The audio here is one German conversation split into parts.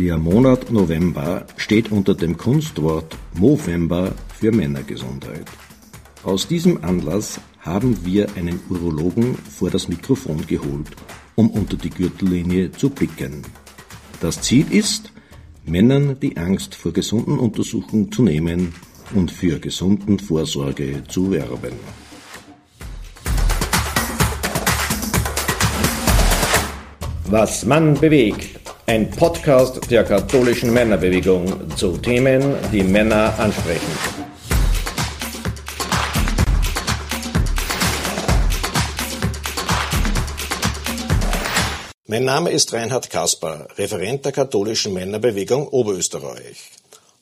Der Monat November steht unter dem Kunstwort Movember für Männergesundheit. Aus diesem Anlass haben wir einen Urologen vor das Mikrofon geholt, um unter die Gürtellinie zu blicken. Das Ziel ist, Männern die Angst vor gesunden Untersuchungen zu nehmen und für gesunden Vorsorge zu werben. Was Mann bewegt. Ein Podcast der katholischen Männerbewegung zu Themen, die Männer ansprechen. Mein Name ist Reinhard Kasper, Referent der katholischen Männerbewegung Oberösterreich.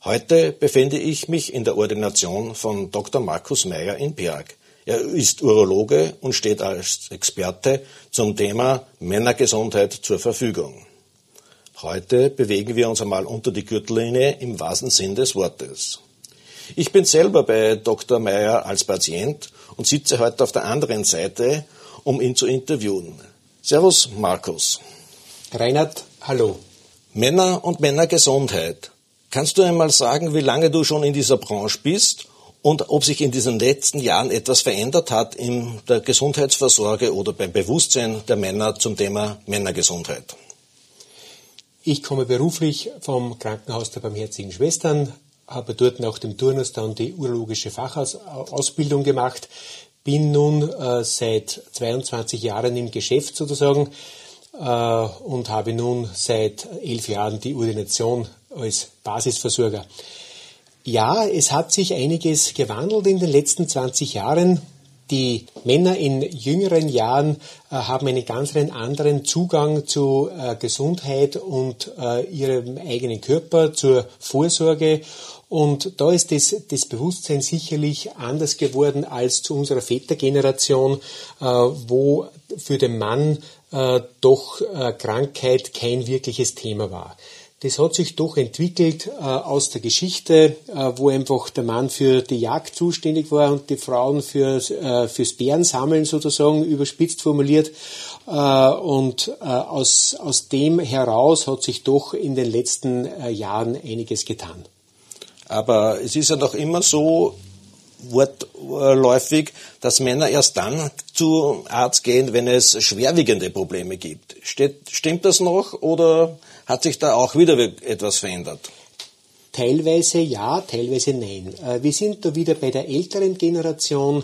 Heute befinde ich mich in der Ordination von Dr. Markus Meyer in Berg. Er ist Urologe und steht als Experte zum Thema Männergesundheit zur Verfügung. Heute bewegen wir uns einmal unter die Gürtellinie im wahrsten Sinn des Wortes. Ich bin selber bei Dr. Meyer als Patient und sitze heute auf der anderen Seite, um ihn zu interviewen. Servus, Markus. Reinhard, hallo. Männer und Männergesundheit. Kannst du einmal sagen, wie lange du schon in dieser Branche bist und ob sich in diesen letzten Jahren etwas verändert hat in der Gesundheitsvorsorge oder beim Bewusstsein der Männer zum Thema Männergesundheit? Ich komme beruflich vom Krankenhaus der Barmherzigen Schwestern, habe dort nach dem Turnus dann die urologische Fachausbildung gemacht, bin nun äh, seit 22 Jahren im Geschäft sozusagen äh, und habe nun seit elf Jahren die Ordination als Basisversorger. Ja, es hat sich einiges gewandelt in den letzten 20 Jahren. Die Männer in jüngeren Jahren äh, haben einen ganz anderen Zugang zu äh, Gesundheit und äh, ihrem eigenen Körper, zur Vorsorge. Und da ist das, das Bewusstsein sicherlich anders geworden als zu unserer Vätergeneration, äh, wo für den Mann äh, doch äh, Krankheit kein wirkliches Thema war das hat sich doch entwickelt äh, aus der Geschichte, äh, wo einfach der Mann für die Jagd zuständig war und die Frauen für, äh, fürs Bärensammeln sozusagen überspitzt formuliert. Äh, und äh, aus, aus dem heraus hat sich doch in den letzten äh, Jahren einiges getan. Aber es ist ja noch immer so, wortläufig, dass Männer erst dann zu Arzt gehen, wenn es schwerwiegende Probleme gibt. Steht, stimmt das noch oder hat sich da auch wieder etwas verändert? Teilweise ja, teilweise nein. Äh, wir sind da wieder bei der älteren Generation,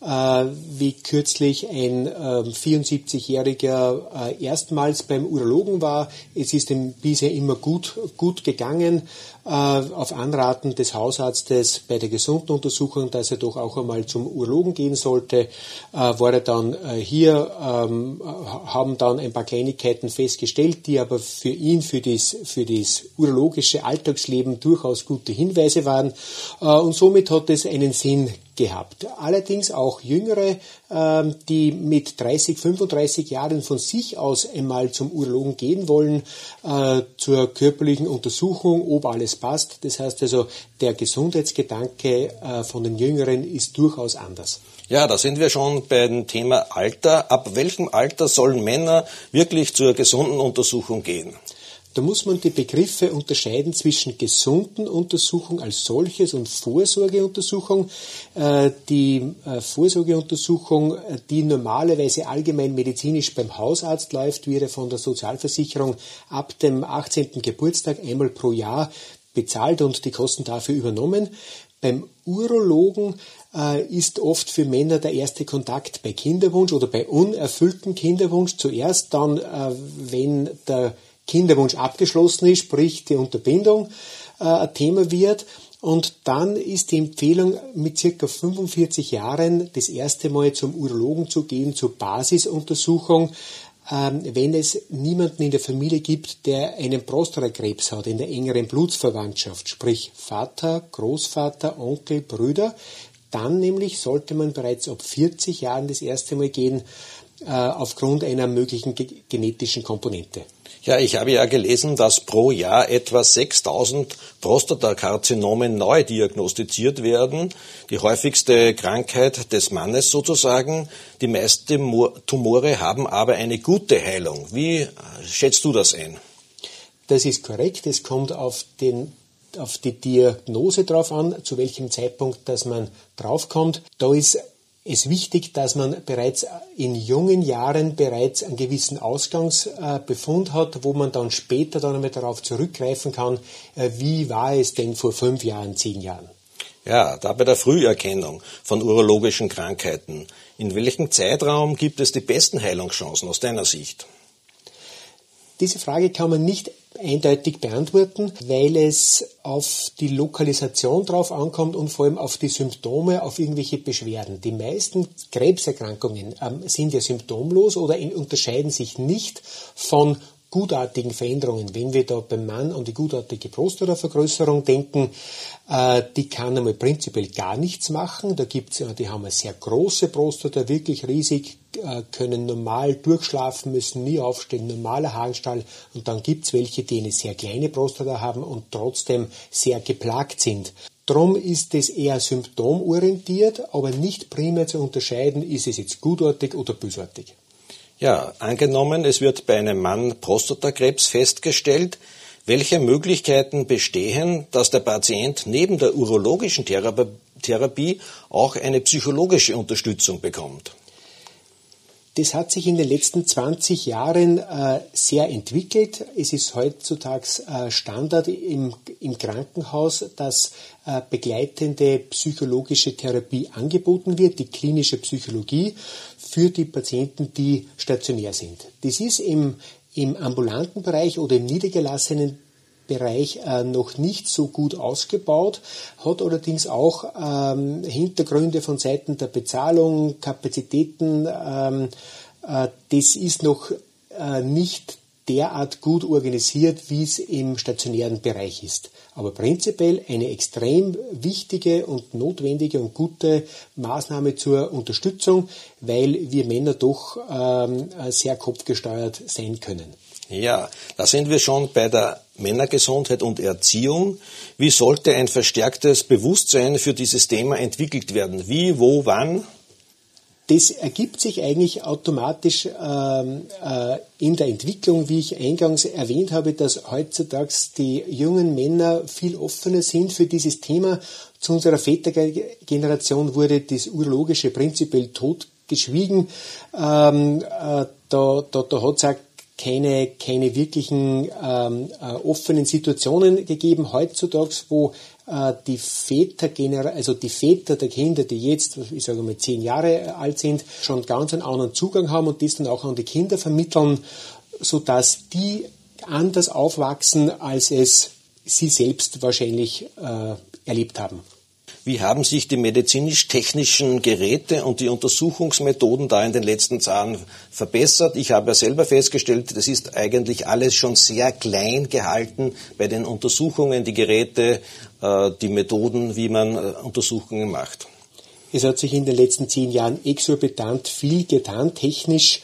wie kürzlich ein 74-Jähriger ähm, äh, erstmals beim Urologen war. Es ist ihm bisher immer gut, gut gegangen. Auf Anraten des Hausarztes bei der gesunden Untersuchung, dass er doch auch einmal zum Urologen gehen sollte, war er dann hier, ähm, haben dann ein paar Kleinigkeiten festgestellt, die aber für ihn, für das, für das urologische Alltagsleben durchaus gute Hinweise waren. Und somit hat es einen Sinn gehabt. Allerdings auch Jüngere, ähm, die mit 30, 35 Jahren von sich aus einmal zum Urologen gehen wollen, äh, zur körperlichen Untersuchung, ob alles passt. Das heißt also, der Gesundheitsgedanke äh, von den Jüngeren ist durchaus anders. Ja, da sind wir schon beim Thema Alter. Ab welchem Alter sollen Männer wirklich zur gesunden Untersuchung gehen? Da muss man die Begriffe unterscheiden zwischen gesunden Untersuchung als solches und Vorsorgeuntersuchung. Äh, die äh, Vorsorgeuntersuchung, äh, die normalerweise allgemein medizinisch beim Hausarzt läuft, wird von der Sozialversicherung ab dem 18. Geburtstag einmal pro Jahr bezahlt und die Kosten dafür übernommen. Beim Urologen ist oft für Männer der erste Kontakt bei Kinderwunsch oder bei unerfülltem Kinderwunsch zuerst, dann, wenn der Kinderwunsch abgeschlossen ist, sprich die Unterbindung äh, ein Thema wird. Und dann ist die Empfehlung, mit circa 45 Jahren das erste Mal zum Urologen zu gehen, zur Basisuntersuchung, ähm, wenn es niemanden in der Familie gibt, der einen Prostatakrebs hat, in der engeren Blutsverwandtschaft, sprich Vater, Großvater, Onkel, Brüder, dann nämlich sollte man bereits ab 40 Jahren das erste Mal gehen, aufgrund einer möglichen genetischen Komponente. Ja, ich habe ja gelesen, dass pro Jahr etwa 6000 Prostatakarzinomen neu diagnostiziert werden. Die häufigste Krankheit des Mannes sozusagen. Die meisten Tumore haben aber eine gute Heilung. Wie schätzt du das ein? Das ist korrekt. Es kommt auf, den, auf die Diagnose drauf an, zu welchem Zeitpunkt, dass man draufkommt. Da ist es wichtig, dass man bereits in jungen Jahren bereits einen gewissen Ausgangsbefund hat, wo man dann später dann einmal darauf zurückgreifen kann, äh, wie war es denn vor fünf Jahren, zehn Jahren. Ja, da bei der Früherkennung von urologischen Krankheiten. In welchem Zeitraum gibt es die besten Heilungschancen aus deiner Sicht? Diese Frage kann man nicht eindeutig beantworten, weil es auf die Lokalisation drauf ankommt und vor allem auf die Symptome, auf irgendwelche Beschwerden. Die meisten Krebserkrankungen ähm, sind ja symptomlos oder unterscheiden sich nicht von gutartigen Veränderungen. Wenn wir da beim Mann an die gutartige Prostatavergrößerung denken, äh, die kann einmal prinzipiell gar nichts machen. Da gibt's, die haben eine sehr große Prostata, wirklich riesig, äh, können normal durchschlafen, müssen nie aufstehen, normaler Harnstall. Und dann gibt's welche, die eine sehr kleine Prostata haben und trotzdem sehr geplagt sind. Drum ist es eher symptomorientiert, aber nicht primär zu unterscheiden, ist es jetzt gutartig oder bösartig. Ja, angenommen, es wird bei einem Mann Prostatakrebs festgestellt, welche Möglichkeiten bestehen, dass der Patient neben der urologischen Therapie auch eine psychologische Unterstützung bekommt? Das hat sich in den letzten 20 Jahren äh, sehr entwickelt. Es ist heutzutage äh, Standard im, im, Krankenhaus, dass äh, begleitende psychologische Therapie angeboten wird, die klinische Psychologie für die Patienten, die stationär sind. Das ist im, im ambulanten Bereich oder im niedergelassenen Bereich äh, noch nicht so gut ausgebaut, hat allerdings auch ähm, Hintergründe von Seiten der Bezahlung, Kapazitäten. Ähm, äh, das ist noch äh, nicht derart gut organisiert, wie es im stationären Bereich ist. Aber prinzipiell eine extrem wichtige und notwendige und gute Maßnahme zur Unterstützung, weil wir Männer doch ähm, sehr kopfgesteuert sein können. Ja, da sind wir schon bei der Männergesundheit und Erziehung. Wie sollte ein verstärktes Bewusstsein für dieses Thema entwickelt werden? Wie, wo, wann? Das ergibt sich eigentlich automatisch ähm, äh, in der Entwicklung, wie ich eingangs erwähnt habe, dass heutzutage die jungen Männer viel offener sind für dieses Thema. Zu unserer Vätergeneration wurde das urologische prinzipiell totgeschwiegen. Ähm, äh, da da, da hat es auch keine, keine wirklichen ähm, äh, offenen Situationen gegeben. Heutzutage, wo äh, die Väter, also die Väter der Kinder, die jetzt, ich sage mal, zehn Jahre alt sind, schon ganz einen anderen Zugang haben und das dann auch an die Kinder vermitteln, so dass die anders aufwachsen, als es sie selbst wahrscheinlich äh, erlebt haben. Wie haben sich die medizinisch-technischen Geräte und die Untersuchungsmethoden da in den letzten Jahren verbessert? Ich habe ja selber festgestellt, das ist eigentlich alles schon sehr klein gehalten bei den Untersuchungen, die Geräte, äh, die Methoden, wie man äh, Untersuchungen macht. Es hat sich in den letzten zehn Jahren exorbitant viel getan, technisch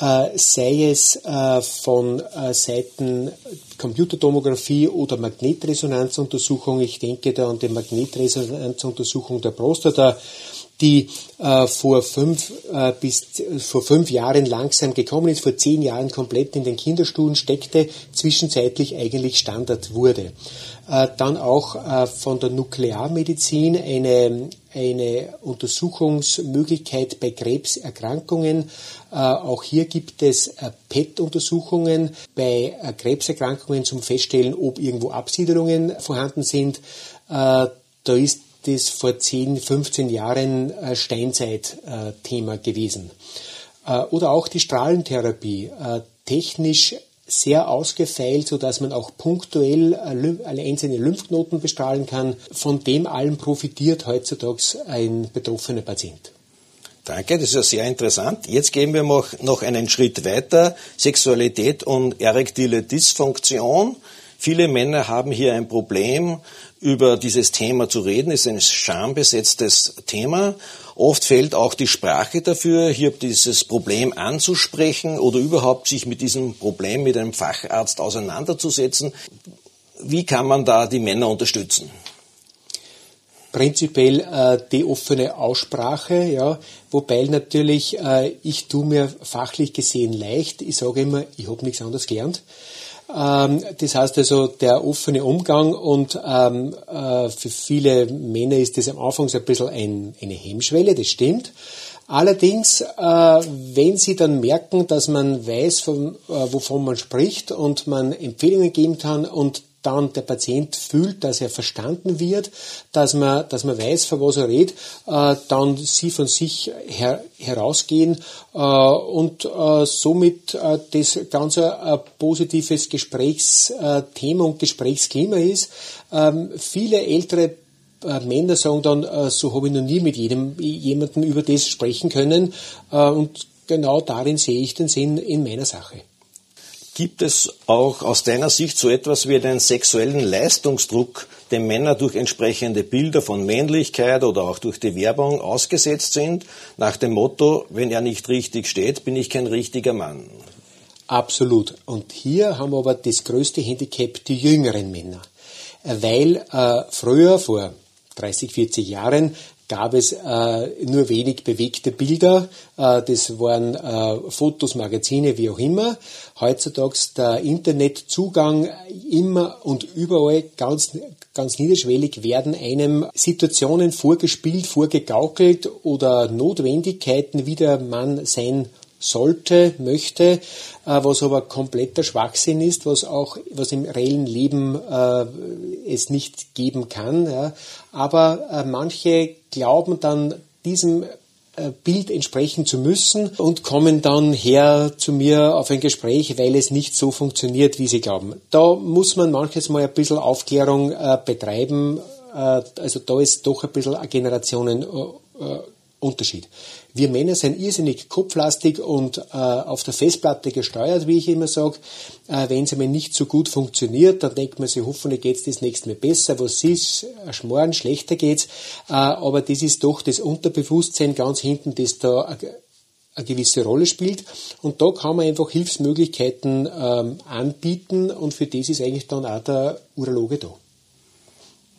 sei es äh, von äh, Seiten Computertomographie oder Magnetresonanzuntersuchung. Ich denke da an die Magnetresonanzuntersuchung der Prostata, die äh, vor fünf äh, bis vor fünf Jahren langsam gekommen ist, vor zehn Jahren komplett in den Kinderstuhlen steckte, zwischenzeitlich eigentlich Standard wurde. Äh, dann auch äh, von der Nuklearmedizin eine eine Untersuchungsmöglichkeit bei Krebserkrankungen. Äh, auch hier gibt es äh, PET-Untersuchungen bei äh, Krebserkrankungen zum Feststellen, ob irgendwo Absiedelungen vorhanden sind. Da ist das vor 10, 15 Jahren Steinzeit-Thema gewesen. Oder auch die Strahlentherapie. Technisch sehr ausgefeilt, sodass man auch punktuell alle einzelne Lymphknoten bestrahlen kann. Von dem allem profitiert heutzutage ein betroffener Patient. Danke, das ist ja sehr interessant. Jetzt gehen wir noch einen Schritt weiter. Sexualität und erektile Dysfunktion. Viele Männer haben hier ein Problem, über dieses Thema zu reden. Es ist ein schambesetztes Thema. Oft fehlt auch die Sprache dafür, hier dieses Problem anzusprechen oder überhaupt sich mit diesem Problem mit einem Facharzt auseinanderzusetzen. Wie kann man da die Männer unterstützen? Prinzipiell äh, die offene Aussprache, ja, wobei natürlich äh, ich tue mir fachlich gesehen leicht. Ich sage immer, ich habe nichts anderes gelernt. Ähm, das heißt also der offene Umgang und ähm, äh, für viele Männer ist das am Anfang so ein bisschen ein, eine Hemmschwelle, das stimmt. Allerdings, äh, wenn Sie dann merken, dass man weiß, von, äh, wovon man spricht und man Empfehlungen geben kann und dann der Patient fühlt, dass er verstanden wird, dass man, dass man weiß, von was er redet, äh, dann sie von sich her, herausgehen äh, und äh, somit äh, das ganz ein positives Gesprächsthema und Gesprächsklima ist. Ähm, viele ältere äh, Männer sagen dann, äh, so habe ich noch nie mit jedem, jemandem über das sprechen können äh, und genau darin sehe ich den Sinn in meiner Sache. Gibt es auch aus deiner Sicht so etwas wie einen sexuellen Leistungsdruck, dem Männer durch entsprechende Bilder von Männlichkeit oder auch durch die Werbung ausgesetzt sind, nach dem Motto, wenn er nicht richtig steht, bin ich kein richtiger Mann? Absolut. Und hier haben aber das größte Handicap, die jüngeren Männer. Weil äh, früher, vor 30, 40 Jahren, gab es äh, nur wenig bewegte Bilder. Äh, das waren äh, Fotos, Magazine, wie auch immer. Heutzutage der Internetzugang immer und überall ganz, ganz niederschwellig werden einem Situationen vorgespielt, vorgegaukelt oder Notwendigkeiten, wie der Mann sein sollte, möchte, äh, was aber kompletter Schwachsinn ist, was auch, was im reellen Leben äh, es nicht geben kann. Ja. Aber äh, manche glauben dann diesem äh, Bild entsprechen zu müssen und kommen dann her zu mir auf ein Gespräch, weil es nicht so funktioniert, wie sie glauben. Da muss man manches mal ein bisschen Aufklärung äh, betreiben. Äh, also da ist doch ein bisschen ein Generationenunterschied. Wir Männer sind irrsinnig kopflastig und äh, auf der Festplatte gesteuert, wie ich immer sage. Äh, Wenn es einmal nicht so gut funktioniert, dann denkt man sich, hoffentlich geht es das nächste Mal besser. Was ist, ein Schmoren, schlechter geht's. Äh, aber das ist doch das Unterbewusstsein ganz hinten, das da eine gewisse Rolle spielt. Und da kann man einfach Hilfsmöglichkeiten ähm, anbieten und für das ist eigentlich dann auch der Urologe da.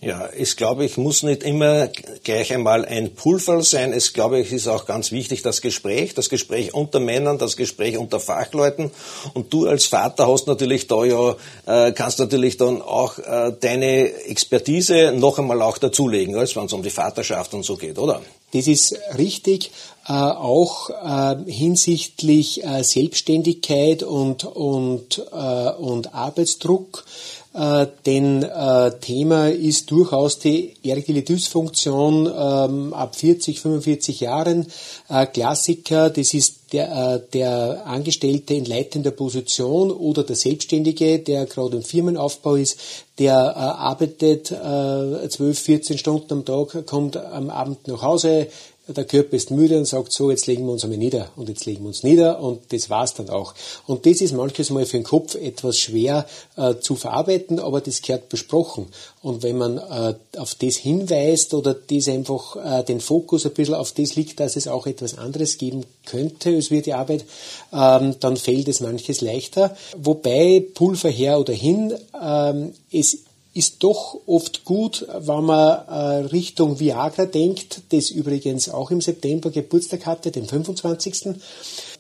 Ja, es glaube ich, muss nicht immer gleich einmal ein Pulverl sein. Es glaube ich, ist auch ganz wichtig das Gespräch, das Gespräch unter Männern, das Gespräch unter Fachleuten. Und du als Vater hast natürlich da ja, äh, kannst natürlich dann auch äh, deine Expertise noch einmal auch dazulegen, als wenn es um die Vaterschaft und so geht, oder? Das ist richtig, äh, auch äh, hinsichtlich äh, Selbstständigkeit und, und, äh, und Arbeitsdruck. Äh, denn äh, Thema ist durchaus die erekile Dysfunktion ähm, ab 40, 45 Jahren. Äh, Klassiker, das ist der, äh, der Angestellte in leitender Position oder der Selbstständige, der gerade im Firmenaufbau ist, der äh, arbeitet äh, 12, 14 Stunden am Tag, kommt am Abend nach Hause, der Körper ist müde und sagt so, jetzt legen wir uns einmal nieder und jetzt legen wir uns nieder und das war's dann auch. Und das ist manches Mal für den Kopf etwas schwer äh, zu verarbeiten, aber das gehört besprochen. Und wenn man äh, auf das hinweist oder das einfach äh, den Fokus ein bisschen auf das liegt, dass es auch etwas anderes geben könnte als wir die Arbeit, ähm, dann fällt es manches leichter. Wobei Pulver her oder hin, ähm, es ist doch oft gut, wenn man äh, Richtung Viagra denkt, das übrigens auch im September Geburtstag hatte, den 25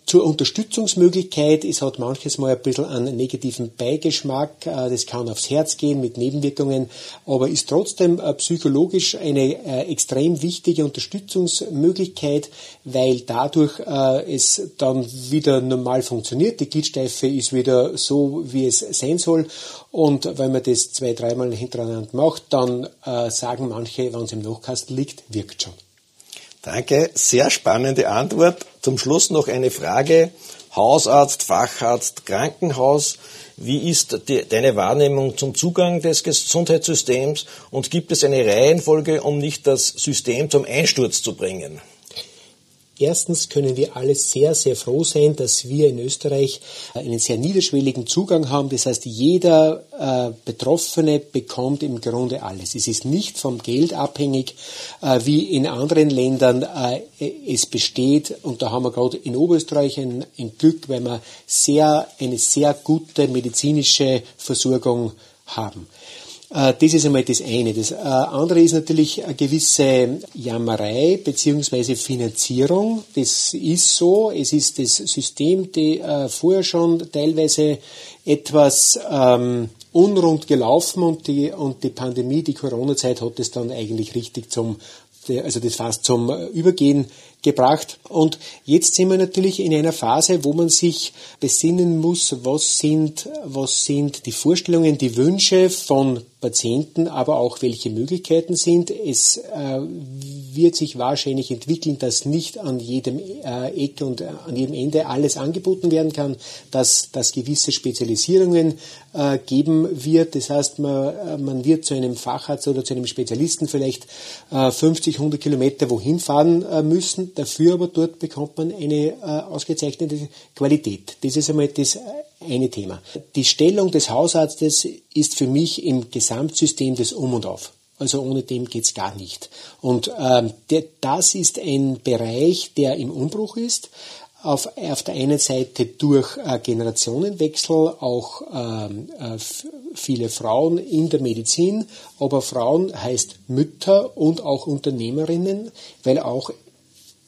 zur Unterstützungsmöglichkeit. Es hat manches Mal ein bisschen einen negativen Beigeschmack. Äh, das kann aufs Herz gehen mit Nebenwirkungen, aber ist trotzdem äh, psychologisch eine äh, extrem wichtige Unterstützungsmöglichkeit, weil dadurch es dann wieder normal funktioniert. Die Gliedsteife ist wieder so, wie es sein soll. Und wenn man das zwei, dreimal hintereinander macht, dann sagen manche, wenn es im Nachkasten liegt, wirkt schon. Danke, sehr spannende Antwort. Zum Schluss noch eine Frage. Hausarzt, Facharzt, Krankenhaus. Wie ist die, deine Wahrnehmung zum Zugang des Gesundheitssystems und gibt es eine Reihenfolge, um nicht das System zum Einsturz zu bringen? Erstens können wir alle sehr, sehr froh sein, dass wir in Österreich einen sehr niederschwelligen Zugang haben. Das heißt, jeder äh, Betroffene bekommt im Grunde alles. Es ist nicht vom Geld abhängig, äh, wie in anderen Ländern äh, es besteht. Und da haben wir gerade in Oberösterreich ein, ein Glück, weil wir sehr, eine sehr gute medizinische Versorgung haben. Äh, das ist einmal das eine. Das äh, andere ist natürlich eine gewisse Jammerei beziehungsweise Finanzierung. Das ist so. Es ist das System, die äh, vorher schon teilweise etwas ähm, unrund gelaufen und die, und die Pandemie, die Corona-Zeit hat es dann eigentlich richtig zum, also das fast zum Übergehen gebracht. Und jetzt sind wir natürlich in einer Phase, wo man sich besinnen muss, was sind, was sind die Vorstellungen, die Wünsche von Patienten, aber auch welche Möglichkeiten sind. Es äh, wird sich wahrscheinlich entwickeln, dass nicht an jedem äh, Eck und äh, an jedem Ende alles angeboten werden kann, dass, dass gewisse Spezialisierungen äh, geben wird. Das heißt, man, äh, man wird zu einem Facharzt oder zu einem Spezialisten vielleicht 50, äh, 100 Kilometer wohin fahren müssen. Dafür aber dort bekommt man eine ausgezeichnete Qualität. Das ist einmal das eine Thema. Die Stellung des Hausarztes ist für mich im Gesamtsystem des Um und Auf. Also ohne dem geht's gar nicht. Und ähm, der, das ist ein Bereich, der im Umbruch ist. Auf, auf der einen Seite durch äh, Generationenwechsel auch ähm, äh, viele Frauen in der Medizin, aber Frauen heißt Mütter und auch Unternehmerinnen, weil auch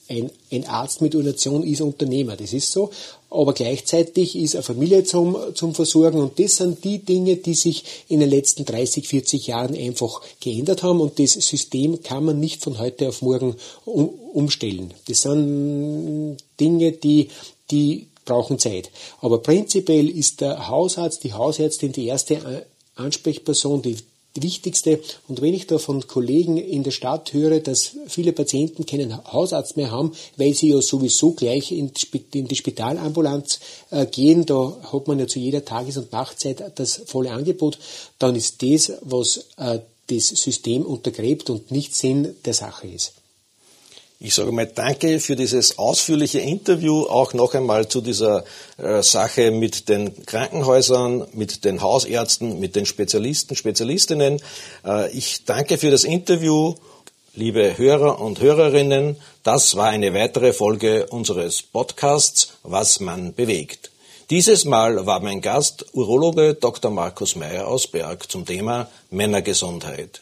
ein, ein Arzt mit Ordination ist Unternehmer, das ist so. Aber gleichzeitig ist eine Familie zum, zum Versorgen und das sind die Dinge, die sich in den letzten 30, 40 Jahren einfach geändert haben und das System kann man nicht von heute auf morgen um, umstellen. Das sind Dinge, die, die brauchen Zeit. Aber prinzipiell ist der Hausarzt, die Hausärztin die erste Ansprechperson, die die wichtigste. Und wenn ich da von Kollegen in der Stadt höre, dass viele Patienten keinen Hausarzt mehr haben, weil sie ja sowieso gleich in die Spitalambulanz äh, gehen, da hat man ja zu jeder Tages- und Nachtzeit das volle Angebot, dann ist das, was äh, das System untergräbt und nicht Sinn der Sache ist. Ich sage mal danke für dieses ausführliche Interview, auch noch einmal zu dieser äh, Sache mit den Krankenhäusern, mit den Hausärzten, mit den Spezialisten, Spezialistinnen. Äh, ich danke für das Interview, liebe Hörer und Hörerinnen. Das war eine weitere Folge unseres Podcasts Was man bewegt. Dieses Mal war mein Gast Urologe Dr. Markus Meyer aus Berg zum Thema Männergesundheit.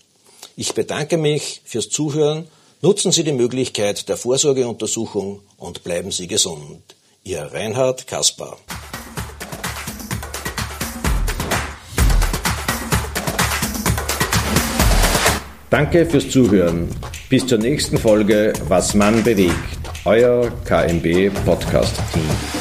Ich bedanke mich fürs Zuhören Nutzen Sie die Möglichkeit der Vorsorgeuntersuchung und bleiben Sie gesund. Ihr Reinhard Kaspar. Danke fürs Zuhören. Bis zur nächsten Folge Was man bewegt. Euer KMB Podcast Team.